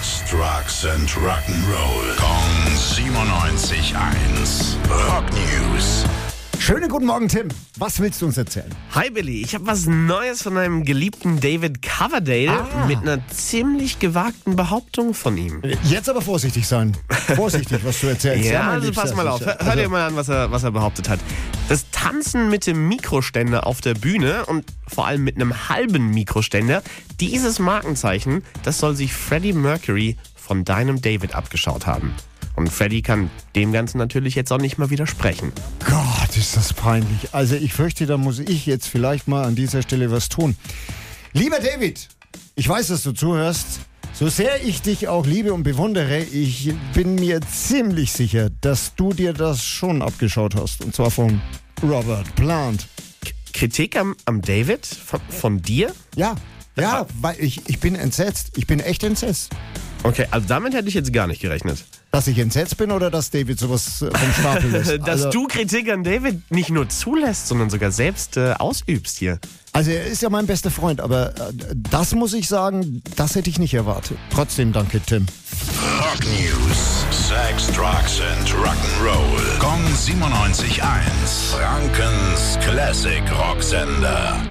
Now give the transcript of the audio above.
Sex, Drugs and Rock'n'Roll. Kong 97.1. Rock News. Schönen guten Morgen, Tim. Was willst du uns erzählen? Hi Billy, ich habe was Neues von einem geliebten David Coverdale Ah. mit einer ziemlich gewagten Behauptung von ihm. Jetzt aber vorsichtig sein. Vorsichtig, was du erzählst. Ja, mein also Liebster, pass mal auf, sicher. hör, hör dir mal an, was er, was er behauptet hat. Das Tanzen mit dem Mikroständer auf der Bühne und vor allem mit einem halben Mikroständer, dieses Markenzeichen, das soll sich Freddie Mercury von deinem David abgeschaut haben. Und Freddie kann dem Ganzen natürlich jetzt auch nicht mal widersprechen. Gott, ist das peinlich. Also ich fürchte, da muss ich jetzt vielleicht mal an dieser Stelle was tun. Lieber David, ich weiß, dass du zuhörst. So sehr ich dich auch liebe und bewundere, ich bin mir ziemlich sicher, dass du dir das schon abgeschaut hast. Und zwar von Robert Plant. Kritik am, am David von, von dir? Ja, ja, weil ich, ich bin entsetzt. Ich bin echt entsetzt. Okay, also damit hätte ich jetzt gar nicht gerechnet. Dass ich entsetzt bin oder dass David sowas äh, vom Stapel lässt? Dass Also- du Kritik an David nicht nur zulässt, sondern sogar selbst äh, ausübst hier. Also er ist ja mein bester Freund, aber äh, das muss ich sagen, das hätte ich nicht erwartet. Trotzdem danke, Tim. Rock News. Sex, Drugs and Rock'n'Roll. Kong 97.1. Frankens Classic Rocksender.